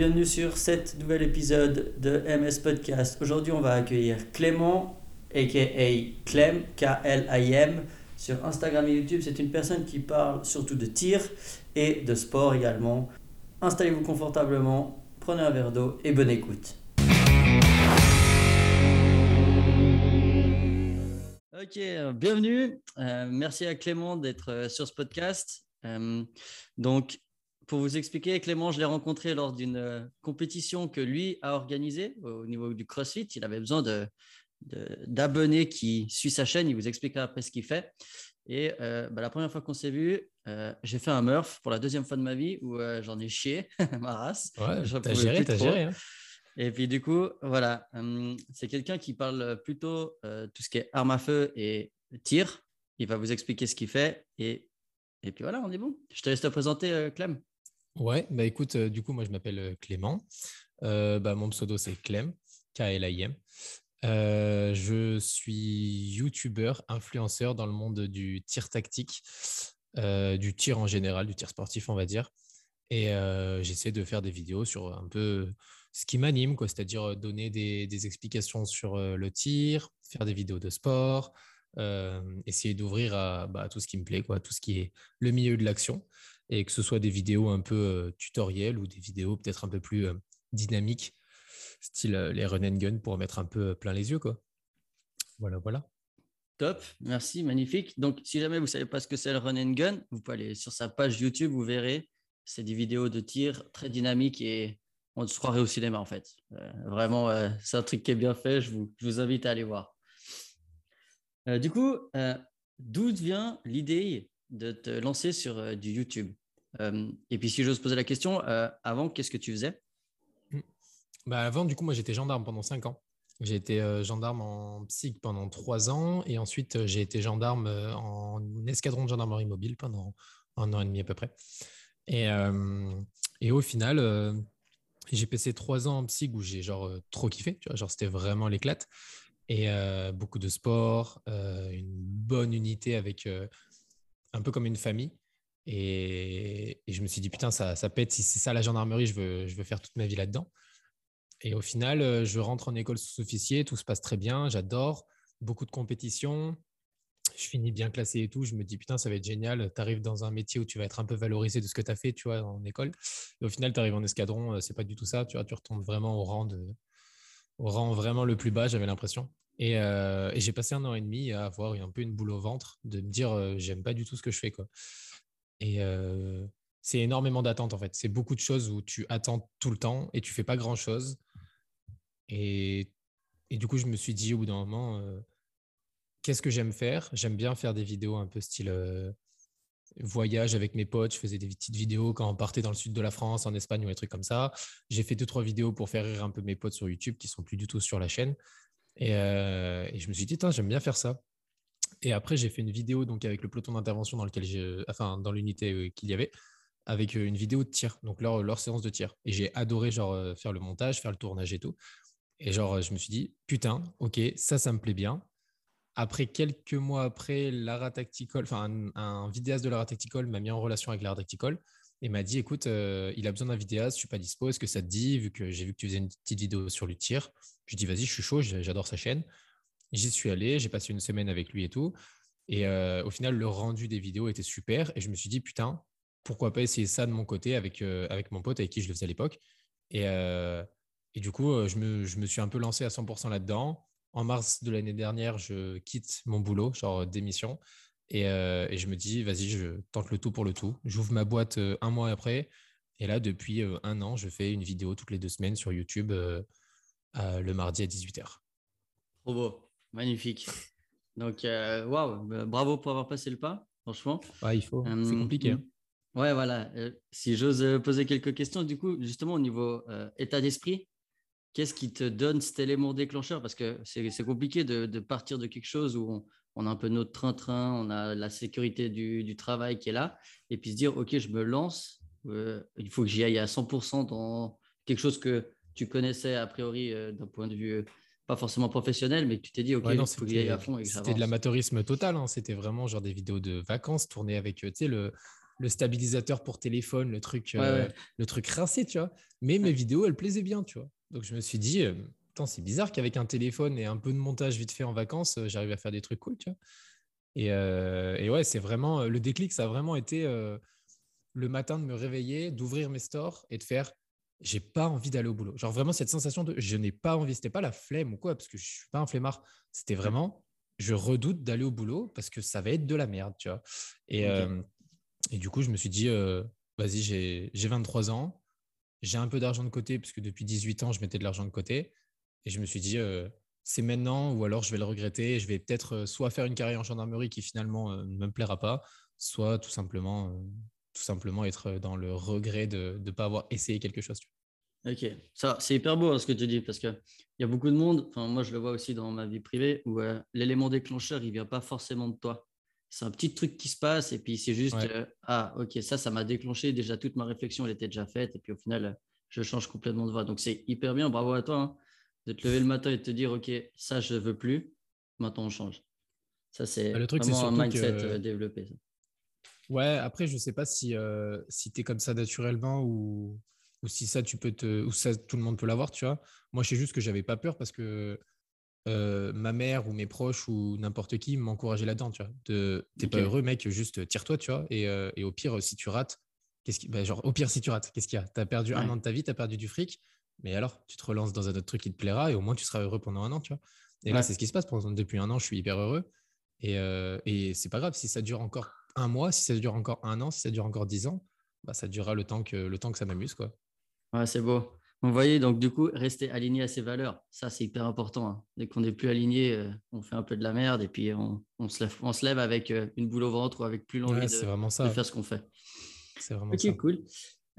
Bienvenue sur cet nouvel épisode de MS Podcast. Aujourd'hui, on va accueillir Clément, aka Clem, K-L-I-M, sur Instagram et YouTube. C'est une personne qui parle surtout de tir et de sport également. Installez-vous confortablement, prenez un verre d'eau et bonne écoute. Ok, euh, bienvenue. Euh, merci à Clément d'être euh, sur ce podcast. donc, pour vous expliquer, Clément, je l'ai rencontré lors d'une compétition que lui a organisée au niveau du CrossFit. Il avait besoin de, d'abonnés qui suivent sa chaîne. Il vous expliquera après ce qu'il fait. Et bah, la première fois qu'on s'est vu, j'ai fait un Murph pour la deuxième fois de ma vie où j'en ai chié ma race. Ouais, t'as géré, t'as géré. Hein. Et puis du coup, voilà, c'est quelqu'un qui parle plutôt tout ce qui est arme à feu et tir. Il va vous expliquer ce qu'il fait. Et, et puis voilà, on est bon. Je te laisse te présenter, Clem. Ouais, bah écoute, du coup, moi je m'appelle Clément. bah, mon pseudo c'est Clem, K-L-I-M. je suis youtubeur, influenceur dans le monde du tir tactique, du tir en général, du tir sportif, on va dire. Et j'essaie de faire des vidéos sur un peu ce qui m'anime, c'est-à-dire donner des, explications sur le tir, faire des vidéos de sport, essayer d'ouvrir bah, à, tout ce qui me plaît, quoi, tout ce qui est le milieu de l'action, et que ce soit des vidéos un peu tutoriels ou des vidéos peut-être un peu plus dynamiques, style les run and gun pour mettre un peu plein les yeux, quoi. Voilà, voilà. Top, merci, magnifique. Donc, si jamais vous ne savez pas ce que c'est le run and gun, vous pouvez aller sur sa page YouTube, vous verrez. C'est des vidéos de tir très dynamiques et on se croirait au cinéma en fait. Euh, vraiment, euh, c'est un truc qui est bien fait. Je vous, invite à aller voir. Euh, du coup, d'où vient l'idée de te lancer sur du YouTube? Et puis, si j'ose poser la question, avant, qu'est-ce que tu faisais? Bah Avant, du coup, moi, j'étais gendarme pendant 5 ans. J'ai été gendarme en psych pendant 3 ans et ensuite, j'ai été gendarme en escadron de gendarmerie mobile pendant un an et demi à peu près. Et, et au final, j'ai passé trois ans en psy où j'ai genre euh, trop kiffé, genre c'était vraiment l'éclate. Et euh, beaucoup de sport, euh, une bonne unité avec un peu comme une famille. Et, je me suis dit, putain, ça, ça pète, si c'est ça la gendarmerie, je veux, je veux faire toute ma vie là-dedans. Et au final, je rentre en école sous-officier, tout se passe très bien, j'adore, beaucoup de compétitions, je finis bien classé et tout, je me dis putain, ça va être génial. Tu arrives dans un métier où tu vas être un peu valorisé de ce que tu as fait, tu vois, en école. Et au final, tu arrives en escadron, euh, c'est pas du tout ça. Tu vois, tu retombes vraiment au rang, de, au rang vraiment le plus bas, j'avais l'impression. Euh, et, j'ai passé un an et demi à avoir un peu une boule au ventre, de me dire euh, j'aime pas du tout ce que je fais. Quoi. Et c'est énormément d'attentes en fait. C'est beaucoup de choses où tu attends tout le temps et tu fais pas grand chose. Et, et du coup, je me suis dit au bout d'un moment, qu'est-ce que j'aime faire? J'aime bien faire des vidéos un peu style euh, voyage avec mes potes. Je faisais des petites vidéos quand on partait dans le sud de la France, en Espagne ou des trucs comme ça. J'ai fait deux, trois vidéos pour faire rire un peu mes potes sur YouTube qui sont plus du tout sur la chaîne. Et, euh, je me suis dit, j'aime bien faire ça. Et après, j'ai fait une vidéo donc avec le peloton d'intervention dans lequel j'ai, enfin, dans l'unité euh, qu'il y avait, avec une vidéo de tir, donc leur, séance de tir. Et j'ai adoré genre faire le montage, faire le tournage et tout. Et genre, je me suis dit, putain, ok, ça, ça me plaît bien après quelques mois après, Lara Tactical, enfin un, vidéaste de Lara Tactical m'a mis en relation avec Lara Tactical et m'a dit écoute, euh, il a besoin d'un vidéaste, je suis pas dispo, est-ce que ça te dit vu que j'ai vu que tu faisais une petite vidéo sur le tir? Je dis vas-y, je suis chaud, j'adore sa chaîne. J'y suis allé, j'ai passé une semaine avec lui et tout. Et euh, au final, le rendu des vidéos était super et je me suis dit putain, pourquoi pas essayer ça de mon côté avec, euh, avec mon pote avec qui je le faisais à l'époque. Et, et, du coup, je me, je me suis un peu lancé à 100% là-dedans en mars de l'année dernière, je quitte mon boulot, genre démission. Et, euh, et je me dis, vas-y, je tente le tout pour le tout. J'ouvre ma boîte euh, un mois après. Et là, depuis euh, un an, je fais une vidéo toutes les deux semaines sur YouTube le mardi à 18h. Trop beau, magnifique. Donc, waouh, bah, bravo pour avoir passé le pas, franchement. Ouais, il faut, c'est compliqué. Hein. Ouais, voilà. si j'ose poser quelques questions, du coup, justement, au niveau état d'esprit, qu'est-ce qui te donne cet élément déclencheur? Parce que c'est compliqué de, partir de quelque chose où on, a un peu notre train-train, on a la sécurité du, travail qui est là, et puis se dire, OK, je me lance, euh, il faut que j'y aille à 100% dans quelque chose que tu connaissais a priori euh, d'un point de vue euh, pas forcément professionnel, mais tu t'es dit, OK, faut que j'y aille à fond. C'était de l'amateurisme total, hein. c'était vraiment genre des vidéos de vacances tournées avec, tu sais, le le stabilisateur pour téléphone, le truc, le truc rincé, tu vois. Mais mes vidéos, elles plaisaient bien, tu vois. Donc je me suis dit, c'est bizarre qu'avec un téléphone et un peu de montage vite fait en vacances, j'arrive à faire des trucs cool, tu vois. Et, et ouais, c'est vraiment le déclic, ça a vraiment été le matin de me réveiller, d'ouvrir mes stores et de faire j'ai pas envie d'aller au boulot. Genre vraiment cette sensation de je n'ai pas envie, c'était pas la flemme ou quoi, parce que je suis pas un flemmard. C'était vraiment je redoute d'aller au boulot parce que ça va être de la merde, tu vois. Et, euh, et du coup, je me suis dit, euh, vas-y, j'ai 23 ans, j'ai un peu d'argent de côté, puisque depuis 18 ans, je mettais de l'argent de côté. Et je me suis dit, euh, c'est maintenant ou alors je vais le regretter. je vais peut-être soit faire une carrière en gendarmerie qui finalement ne me plaira pas, soit tout simplement tout simplement être dans le regret de ne pas avoir essayé quelque chose. Ok, ça c'est hyper beau hein, ce que tu dis parce qu'il y a beaucoup de monde, enfin moi je le vois aussi dans ma vie privée, où euh, l'élément déclencheur il vient pas forcément de toi. C'est un petit truc qui se passe et puis c'est juste euh, ah ok ça ça m'a déclenché déjà toute ma réflexion elle était déjà faite et puis au final je change complètement de voie. Donc c'est hyper bien, bravo à toi hein, de te lever le matin et de te dire ok ça je veux plus, maintenant on change. Ça c'est bah, le truc, vraiment un mindset euh, développé. Ça. Ouais, après, je sais pas si, euh, si tu es comme ça naturellement ou, ou si ça, tu peux te, ou ça, tout le monde peut l'avoir, tu vois. Moi, je sais juste que j'avais pas peur parce que euh, ma mère ou mes proches ou n'importe qui m'encourageait là-dedans, tu vois. De, t'es pas heureux, mec, juste tire-toi, tu vois. Et, euh, et, au pire, si tu rates, qu'est-ce qui, bah, genre, au pire, si tu rates, qu'est-ce qu'il y a? Tu as perdu un an de ta vie, tu as perdu du fric, mais alors, tu te relances dans un autre truc qui te plaira et au moins, tu seras heureux pendant un an, tu vois. Et là, c'est ce qui se passe. Depuis un an, je suis hyper heureux. Et, et c'est pas grave si ça dure encore un mois, si ça dure encore un an, si ça dure encore dix ans, bah, ça durera le temps que, le temps que ça m'amuse. Quoi. Ouais, c'est beau. Vous voyez, donc du coup, rester aligné à ses valeurs, ça c'est hyper important. Hein. Dès qu'on n'est plus aligné, euh, on fait un peu de la merde et puis on, se, lève, on se lève avec euh, une boule au ventre ou avec plus l'envie de, faire ce qu'on fait. C'est vraiment ok, cool.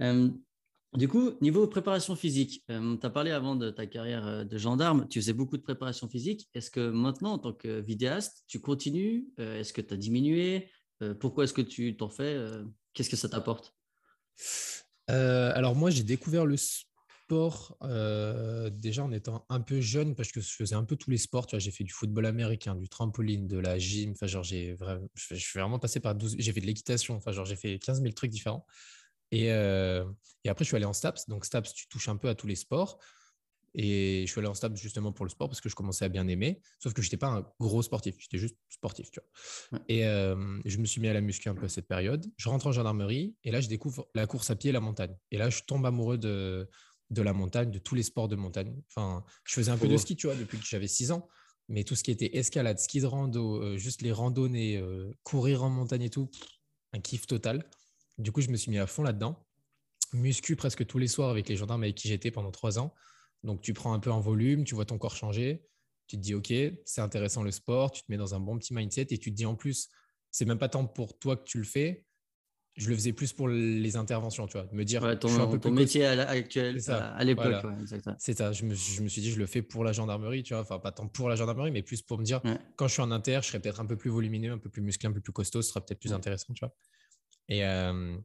Euh, du coup, niveau préparation physique, tu as parlé avant de ta carrière de gendarme, tu faisais beaucoup de préparation physique. Est-ce que maintenant, en tant que vidéaste, tu continues? Est-ce que tu as diminué? euh, pourquoi est-ce que tu t'en fais euh, Qu'est-ce que ça t'apporte? Euh, Alors moi, j'ai découvert le sport déjà en étant un peu jeune parce que je faisais un peu tous les sports. J'ai fait du football américain, du trampoline, de la gym. Enfin, genre, j'ai vraiment, je suis vraiment passé par 12. J'ai fait de l'équitation. Enfin, genre, j'ai fait 15 000 trucs différents. Et, et, après, je suis allé en STAPS. Donc, STAPS, tu touches un peu à tous les sports. Et je suis allé en stable justement pour le sport parce que je commençais à bien aimer. Sauf que je n'étais pas un gros sportif, j'étais juste sportif. Tu vois. Et euh, je me suis mis à la muscu un peu à cette période. Je rentre en gendarmerie et là, je découvre la course à pied et la montagne. Et là, je tombe amoureux de, de la montagne, de tous les sports de montagne. Enfin, je faisais un peu de ski, tu vois, depuis que j'avais 6 ans. Mais tout ce qui était escalade, ski de rando, euh, juste les randonnées, euh, courir en montagne et tout, un kiff total. Du coup, je me suis mis à fond là-dedans. Muscu presque tous les soirs avec les gendarmes avec qui j'étais pendant 3 ans. Donc, tu prends un peu en volume, tu vois ton corps changer, tu te dis, OK, c'est intéressant le sport, tu te mets dans un bon petit mindset et tu te dis en plus, c'est même pas tant pour toi que tu le fais. Je le faisais plus pour les interventions, tu vois, me dire ton, je suis un peu ton métier actuel, à l'époque. c'est ça. Je me, je me, suis dit, je le fais pour la gendarmerie, tu vois, enfin pas tant pour la gendarmerie, mais plus pour me dire, quand je suis en inter, je serais peut-être un peu plus volumineux, un peu plus musclé, un peu plus costaud, ce sera peut-être plus intéressant, tu vois. Et, euh,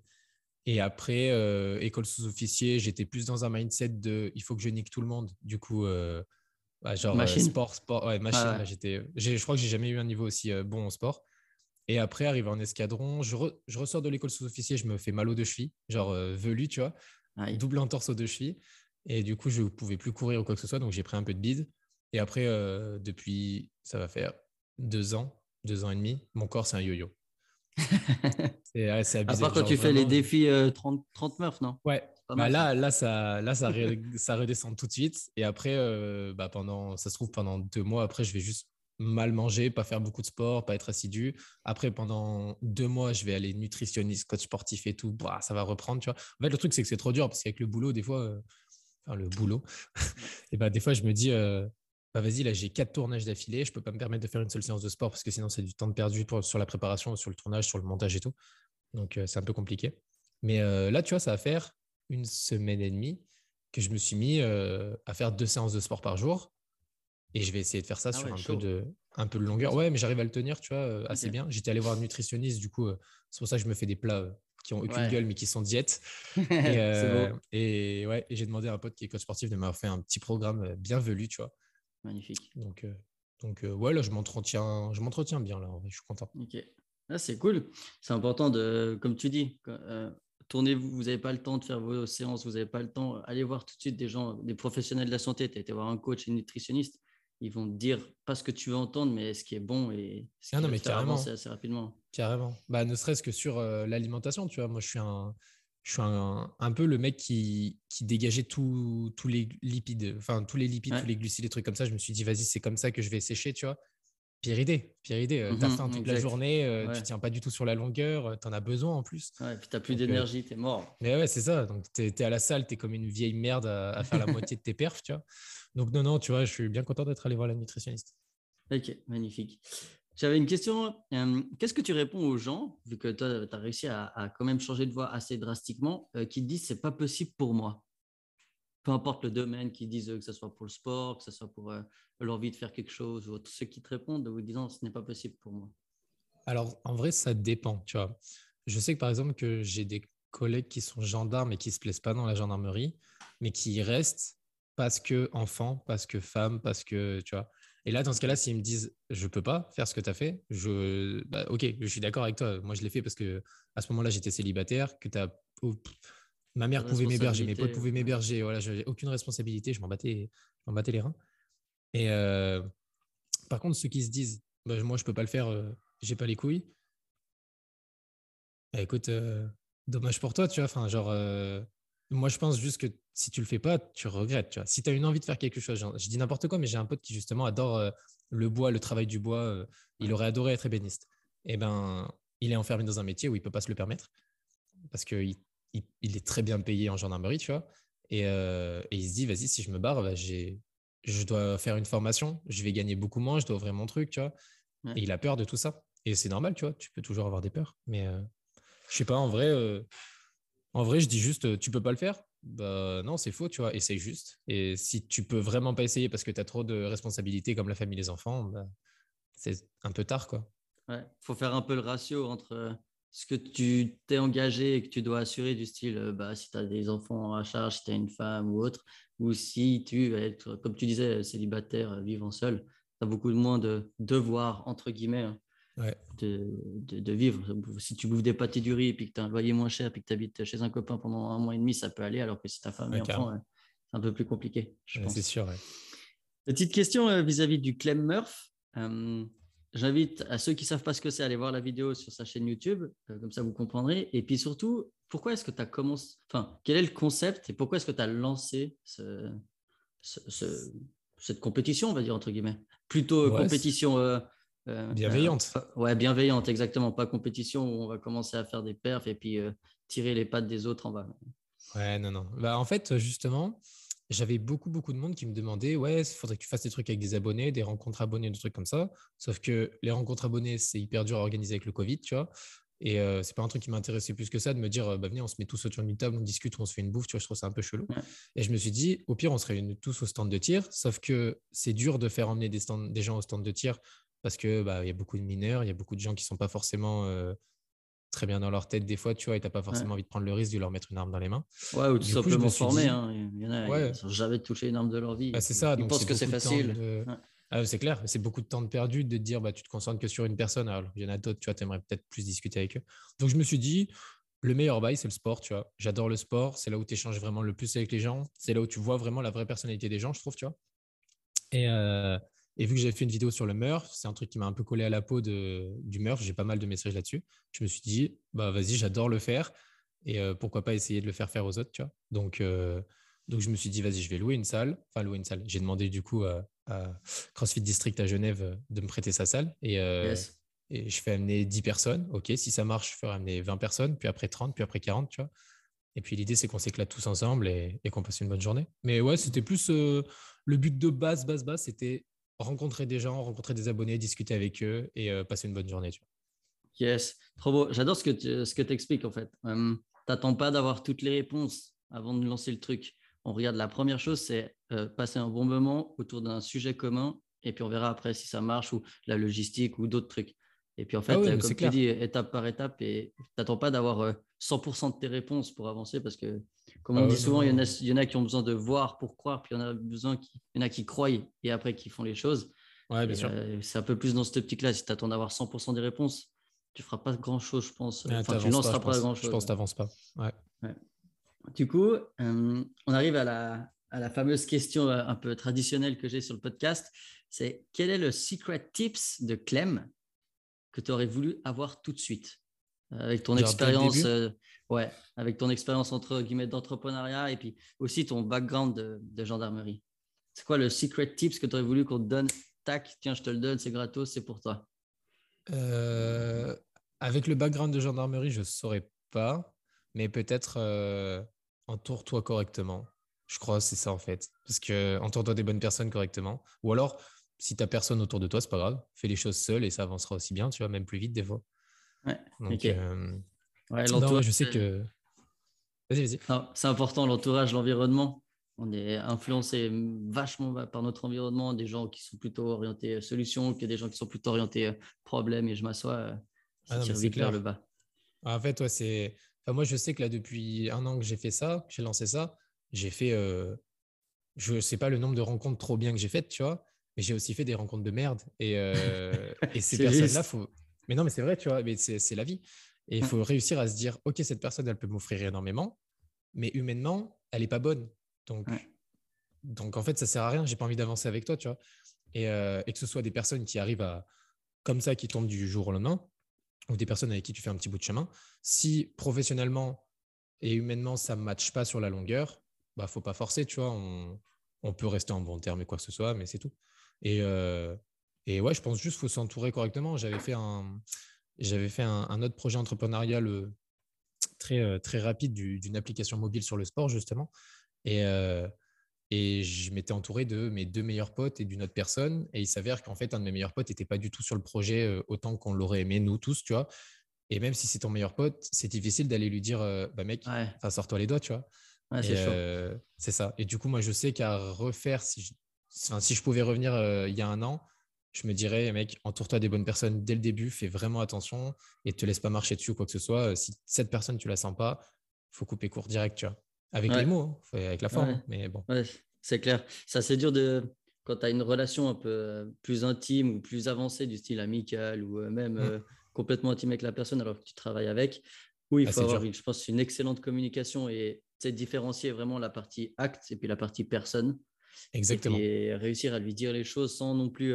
et après, euh, école sous-officier, j'étais plus dans un mindset de il faut que je nique tout le monde. Du coup, euh, bah, genre euh, sport, sport, ouais, machine. j'étais, je crois que j'ai jamais eu un niveau aussi bon en sport. Et après, arrivé en escadron, je, je ressors de l'école sous-officier, je me fais mal aux deux chevilles, genre velu, tu vois, double entorse aux deux chevilles. Et du coup, je ne pouvais plus courir ou quoi que ce soit, donc j'ai pris un peu de bide. Et après, depuis, ça va faire deux ans, deux ans et demi, mon corps, c'est un yo-yo. c'est abusé. À part quand tu fais les défis 30, 30 meufs, non? Ouais. Bah là, là, ça, là ça, ça redescend tout de suite. Et après, euh, bah pendant, ça se trouve, pendant deux mois, après, je vais juste mal manger, pas faire beaucoup de sport, pas être assidu. Après, pendant deux mois, je vais aller nutritionniste, coach sportif et tout. Bah, ça va reprendre, tu vois. En fait, le truc, c'est que c'est trop dur parce qu'avec le boulot, des fois, euh, enfin, le boulot, et bah, des fois, je me dis, euh, bah, vas-y, là j'ai quatre tournages d'affilée, je peux pas me permettre de faire une seule séance de sport parce que sinon c'est du temps de perdu pour, sur la préparation, sur le tournage, sur le montage et tout. Donc euh, c'est un peu compliqué. Mais euh, là, tu vois, ça va faire une semaine et demie que je me suis mis euh, à faire deux séances de sport par jour. Et je vais essayer de faire ça ah sur un, peu de, un peu de longueur. Ouais, mais j'arrive à le tenir, tu vois, assez bien. J'étais allé voir un nutritionniste, du coup, c'est pour ça que je me fais des plats qui ont aucune gueule mais qui sont diètes. et, et, ouais, et j'ai demandé à un pote qui est coach sportif de m'avoir fait un petit programme bien velu, tu vois. Magnifique. Donc, euh, donc euh, ouais, là, je m'entretiens, je m'entretiens bien, là, je suis content. Ok. Ah, c'est cool. C'est important de, comme tu dis, euh, tournez-vous, vous n'avez pas le temps de faire vos séances, vous n'avez pas le temps, allez voir tout de suite des gens, des professionnels de la santé. Tu as été voir un coach, un nutritionniste, ils vont te dire pas ce que tu veux entendre, mais ce qui est bon et ce qui ah non, mais carrément. assez rapidement. Carrément. Bah, ne serait-ce que sur euh, l'alimentation, tu vois. Moi, je suis un, je suis un, un peu le mec qui, qui dégageait tous les lipides, enfin tous les lipides, tous les glucides, les trucs comme ça. Je me suis dit, vas-y, c'est comme ça que je vais sécher, tu vois. Pire idée, pire idée. Euh, t'as mhm, faim toute la journée, euh, tu tiens pas du tout sur la longueur, euh, t'en as besoin en plus. Ouais, et puis t'as plus d'énergie, t'es mort. Mais ouais, c'est ça. Donc t'es es à la salle, t'es comme une vieille merde à, faire la moitié de tes perfs, tu vois. Donc non, non, tu vois, je suis bien content d'être allé voir la nutritionniste. Ok, magnifique. J'avais une question. Qu'est-ce que tu réponds aux gens, vu que toi, tu as réussi à, quand même changer de voix assez drastiquement, qui te disent c'est pas possible pour moi? Peu importe le domaine, qui disent que ce soit pour le sport, que ce soit pour euh, l'envie de faire quelque chose, ou ceux qui te répondent en vous disant ce n'est pas possible pour moi Alors, en vrai, ça dépend. Tu vois. Je sais que par exemple, que j'ai des collègues qui sont gendarmes et qui ne se plaisent pas dans la gendarmerie, mais qui y restent parce que enfant, parce que femme, parce que, tu vois. Et là, dans ce cas-là, s'ils me disent je peux pas faire ce que tu as fait, je, bah, ok, je suis d'accord avec toi. Moi, je l'ai fait parce que à ce moment-là, j'étais célibataire, que as Ma mère pouvait m'héberger, mes potes pouvaient m'héberger. Voilà, j'avais aucune responsabilité, je m'en battais, battais, les reins. Et euh, par contre, ceux qui se disent, bah, moi, je peux pas le faire, euh, j'ai pas les couilles. Bah, écoute, euh, dommage pour toi, tu vois. Enfin, genre, moi, je pense juste que si tu le fais pas, tu regrettes. Tu vois. Si tu as une envie de faire quelque chose, je dis n'importe quoi, mais j'ai un pote qui justement adore le bois, le travail du bois. il aurait adoré être ébéniste. Et eh ben, il est enfermé dans un métier où il peut pas se le permettre parce qu'il il, est très bien payé en gendarmerie, tu vois. Et, euh, il se dit, vas-y, si je me barre, bah, je dois faire une formation, je vais gagner beaucoup moins, je dois ouvrir mon truc, tu vois. Et il a peur de tout ça. Et c'est normal, tu vois, tu peux toujours avoir des peurs. Mais euh, je sais pas, en vrai, euh, en vrai, je dis juste, tu peux pas le faire. Bah non, c'est faux, tu vois, essaye juste. Et si tu peux vraiment pas essayer parce que tu as trop de responsabilités comme la famille, les enfants, bah, c'est un peu tard, quoi. Ouais, faut faire un peu le ratio entre ce que tu t'es engagé et que tu dois assurer du style, euh, bah, si tu as des enfants à charge, si tu as une femme ou autre, ou si tu es, comme tu disais, célibataire, euh, vivant seul, tu as beaucoup moins de devoirs, entre guillemets, hein, de, de, vivre. Si tu bouffes des pâtés du riz et puis que tu as un loyer moins cher et que tu habites chez un copain pendant un mois et demi, ça peut aller, alors que si ta femme et enfant, c'est un peu plus compliqué. c'est sûr. Petite question euh, vis-à-vis du Clem Murph. J'invite à ceux qui ne savent pas ce que c'est à aller voir la vidéo sur sa chaîne YouTube, euh, comme ça vous comprendrez. Et puis surtout, pourquoi est-ce que tu as commencé, enfin, quel est le concept et pourquoi est-ce que tu as lancé cette compétition, on va dire, entre guillemets? Plutôt compétition. Euh, euh, bienveillante. ouais, bienveillante, exactement. Pas compétition où on va commencer à faire des perfs et puis tirer les pattes des autres en bas. Ouais, non, non. Bah, en fait, justement, j'avais beaucoup, beaucoup de monde qui me demandait Ouais, il faudrait que tu fasses des trucs avec des abonnés, des rencontres abonnés, des trucs comme ça. Sauf que les rencontres abonnés, c'est hyper dur à organiser avec le Covid, tu vois. Et euh, c'est pas un truc qui m'intéressait plus que ça de me dire bah, Venez, on se met tous autour d'une table, on discute, on se fait une bouffe, tu vois, je trouve ça un peu chelou. Et je me suis dit Au pire, on se réunit tous au stand de tir. Sauf que c'est dur de faire emmener des, des gens au stand de tir parce qu'il bah, y a beaucoup de mineurs, il y a beaucoup de gens qui sont pas forcément. Euh, très bien dans leur tête des fois, tu vois, et t'as pas forcément envie de prendre le risque de leur mettre une arme dans les mains. Ouais, ou tout simplement former. Hein. Il y en a, ouais. qui jamais touché une arme de leur vie. Bah, c'est ça. Ils donc pensent que c'est facile. Ah, c'est clair, c'est beaucoup de temps de perdu de te dire bah, tu te concentres que sur une personne. Alors, il y en a d'autres, tu vois, tu aimerais peut-être plus discuter avec eux. Donc, je me suis dit, le meilleur bail, c'est le sport, tu vois. J'adore le sport, c'est là où tu échanges vraiment le plus avec les gens, c'est là où tu vois vraiment la vraie personnalité des gens, je trouve, tu vois. Et, euh, et vu que j'avais fait une vidéo sur le Murph, c'est un truc qui m'a un peu collé à la peau de, du Murph. J'ai pas mal de messages là-dessus. Je me suis dit, bah vas-y, j'adore le faire. Et euh, pourquoi pas essayer de le faire faire aux autres, tu vois. Donc, euh, donc je me suis dit, vas-y, je vais louer une salle. Enfin, louer une salle. J'ai demandé du coup à, CrossFit District à Genève euh, de me prêter sa salle. Et, et je fais amener 10 personnes. OK, si ça marche, je ferai amener 20 personnes, puis après 30, puis après 40, tu vois. Et puis l'idée, c'est qu'on s'éclate tous ensemble et, et qu'on passe une bonne journée. Mais ouais, c'était plus le but de base, base, base, c'était rencontrer des gens, rencontrer des abonnés, discuter avec eux et euh, passer une bonne journée. Tu vois. Yes, trop beau. J'adore ce que tu ce que expliques en fait. Euh, T'attends pas d'avoir toutes les réponses avant de lancer le truc. On regarde la première chose, c'est euh, passer un bon moment autour d'un sujet commun et puis on verra après si ça marche ou la logistique ou d'autres trucs. Et puis en fait, ah comme tu dis, étape par étape, et tu n'attends pas d'avoir 100% de tes réponses pour avancer parce que, comme on ah dit souvent, il y, en a, il y, en a, qui ont besoin de voir pour croire, puis il y en a, besoin qui, y en a qui croient et après qui font les choses. Ouais, bien sûr. Euh, c'est un peu plus dans cette optique-là. Si tu attends d'avoir 100% des réponses, tu feras pas grand chose, je pense. Ah, enfin, tu lanceras pas, grand chose. Je pense que tu n'avances pas. Ouais. Du coup, euh, on arrive à la, à la fameuse question euh, un peu traditionnelle que j'ai sur le podcast. C'est quel est le secret tips de Clem? Que tu aurais voulu avoir tout de suite euh, avec ton expérience, ouais, avec ton expérience entre guillemets d'entrepreneuriat et puis aussi ton background de, de gendarmerie. C'est quoi le secret tips que tu aurais voulu qu'on te donne? Tac, tiens, je te le donne, c'est gratos, c'est pour toi. avec le background de gendarmerie, je saurais pas, mais peut-être entoure-toi correctement. Je crois c'est ça en fait. Parce que entoure-toi des bonnes personnes correctement. Ou alors, si tu n'as personne autour de toi, c'est pas grave. Fais les choses seul et ça avancera aussi bien, tu vois, même plus vite des fois. Ouais. Donc, euh, je sais que. Vas-y, vas-y. C'est important l'entourage, l'environnement. On est influencé vachement par notre environnement, des gens qui sont plutôt orientés euh, solutions que des gens qui sont plutôt orientés euh, problèmes. Et je m'assois, ça ah vite vers le bas. En fait, ouais, c'est moi, je sais que là, depuis un an que j'ai fait ça, que j'ai lancé ça, j'ai fait, euh, je ne sais pas le nombre de rencontres trop bien que j'ai faites, tu vois, mais j'ai aussi fait des rencontres de merde. Et, euh, et ces personnes-là, faut. Mais non, mais c'est vrai, tu vois, mais c'est la vie. Et il faut réussir à se dire, OK, cette personne, elle peut m'offrir énormément, mais humainement, elle n'est pas bonne. Donc, donc, en fait, ça sert à rien. J'ai pas envie d'avancer avec toi, tu vois. Et, euh, et, que ce soit des personnes qui arrivent à, comme ça, qui tombent du jour au lendemain, ou des personnes avec qui tu fais un petit bout de chemin. Si professionnellement et humainement, ça ne matche pas sur la longueur, bah, faut pas forcer, tu vois. On, on, peut rester en bon terme et quoi que ce soit, mais c'est tout. Et, euh, et ouais, je pense juste qu'il faut s'entourer correctement. J'avais fait un, j'avais fait un, autre projet entrepreneurial euh, très, euh, très rapide d'une application mobile sur le sport, justement. Et, et je m'étais entouré de mes deux meilleurs potes et d'une autre personne. Et il s'avère qu'en fait, un de mes meilleurs potes n'était pas du tout sur le projet autant qu'on l'aurait aimé, nous tous, tu vois. Et même si c'est ton meilleur pote, c'est difficile d'aller lui dire, euh, bah mec, ouais. sors-toi les doigts, tu vois. C'est ça. Et du coup, moi, je sais qu'à refaire, si si je pouvais revenir il y a un an, je me dirais, mec, entoure-toi des bonnes personnes dès le début, fais vraiment attention et te laisse pas marcher dessus ou quoi que ce soit. Si cette personne, tu la sens pas, faut couper court direct, tu vois. Avec les mots, hein, avec la forme, mais bon. c'est clair. Ça, c'est dur de. Quand tu as une relation un peu euh, plus intime ou plus avancée, du style amical ou euh, même mm. euh, complètement intime avec la personne alors que tu travailles avec, où il ah, faut avoir, je pense, une excellente communication et différencier vraiment la partie acte et puis la partie personne. Exactement. Et, réussir à lui dire les choses sans non plus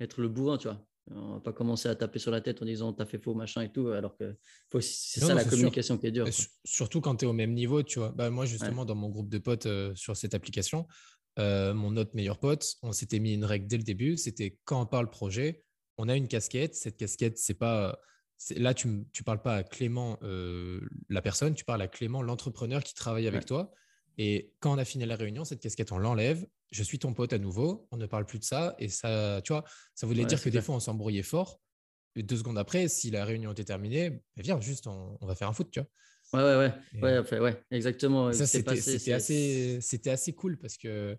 être le bourrin, tu vois. On va pas commencer à taper sur la tête en disant t'as fait faux, machin et tout, alors que c'est ça la communication qui est dure. Surtout quand tu es au même niveau, tu vois. Bah, moi, justement, dans mon groupe de potes euh, sur cette application, euh, mon autre meilleur pote, on s'était mis une règle dès le début c'était quand on parle projet, on a une casquette. Cette casquette, c'est pas. Là, tu ne parles pas à Clément, euh, la personne, tu parles à Clément, l'entrepreneur qui travaille avec toi. Et quand on a fini la réunion, cette casquette, on l'enlève. Je suis ton pote à nouveau. On ne parle plus de ça. Et ça, tu vois, ça voulait dire que des fois, on s'embrouillait fort. Et deux secondes après, si la réunion était terminée, bah, viens, juste, on, va faire un foot, tu vois. Ouais, ouais, ouais, ouais, ouais, exactement. Ça, c'était assez, assez cool parce que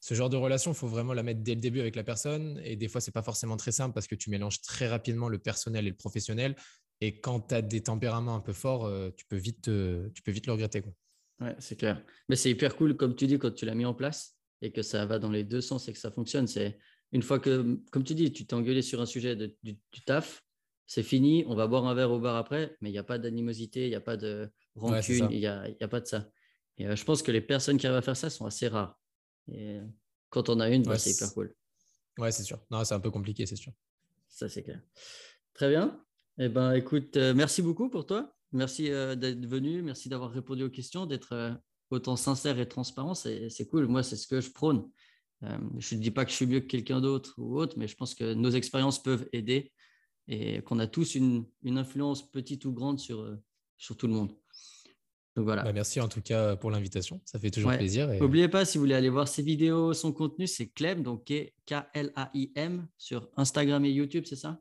ce genre de relation, il faut vraiment la mettre dès le début avec la personne. Et des fois, c'est pas forcément très simple parce que tu mélanges très rapidement le personnel et le professionnel. Et quand tu as des tempéraments un peu forts, euh, tu peux vite, tu peux vite le regretter. Quoi. Ouais, c'est clair. Mais c'est hyper cool, comme tu dis, quand tu l'as mis en place et que ça va dans les deux sens et que ça fonctionne. C'est une fois que, comme tu dis, tu t'es engueulé sur un sujet de, du, taf, c'est fini, on va boire un verre au bar après, mais il n'y a pas d'animosité, il n'y a pas de rancune, il n'y a, a, pas de ça. Et euh, je pense que les personnes qui arrivent à faire ça sont assez rares. Et quand on a une, bah, c'est hyper cool. Ouais, c'est sûr. Non, c'est un peu compliqué, c'est sûr. Ça, c'est clair. Très bien. Eh ben, écoute, euh, merci beaucoup pour toi. Merci euh, d'être venu, merci d'avoir répondu aux questions, d'être euh, autant sincère et transparent. C'est cool. Moi, c'est ce que je prône. Euh, je ne dis pas que je suis mieux que quelqu'un d'autre ou autre, mais je pense que nos expériences peuvent aider et qu'on a tous une, influence petite ou grande sur, sur tout le monde. Donc voilà. Bah, merci en tout cas pour l'invitation. Ça fait toujours plaisir. N'oubliez pas, si vous voulez aller voir ses vidéos, son contenu, c'est Clem, donc K-L-A-I-M sur Instagram et YouTube, c'est ça?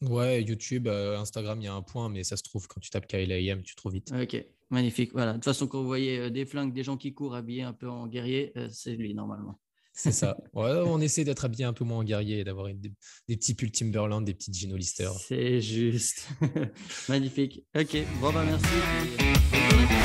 Ouais, YouTube, euh, Instagram, il y a un point, mais ça se trouve quand tu tapes KLAM, tu trouves vite. Ok, magnifique. Voilà. De toute façon, quand vous voyez euh, des flingues, des gens qui courent habillés un peu en guerrier, euh, c'est lui normalement. C'est ça. Ouais, on essaie d'être habillé un peu moins en guerrier et d'avoir des, petits pulls Timberland, des petites Gino Lister. C'est juste. magnifique. Ok, bon, bah merci.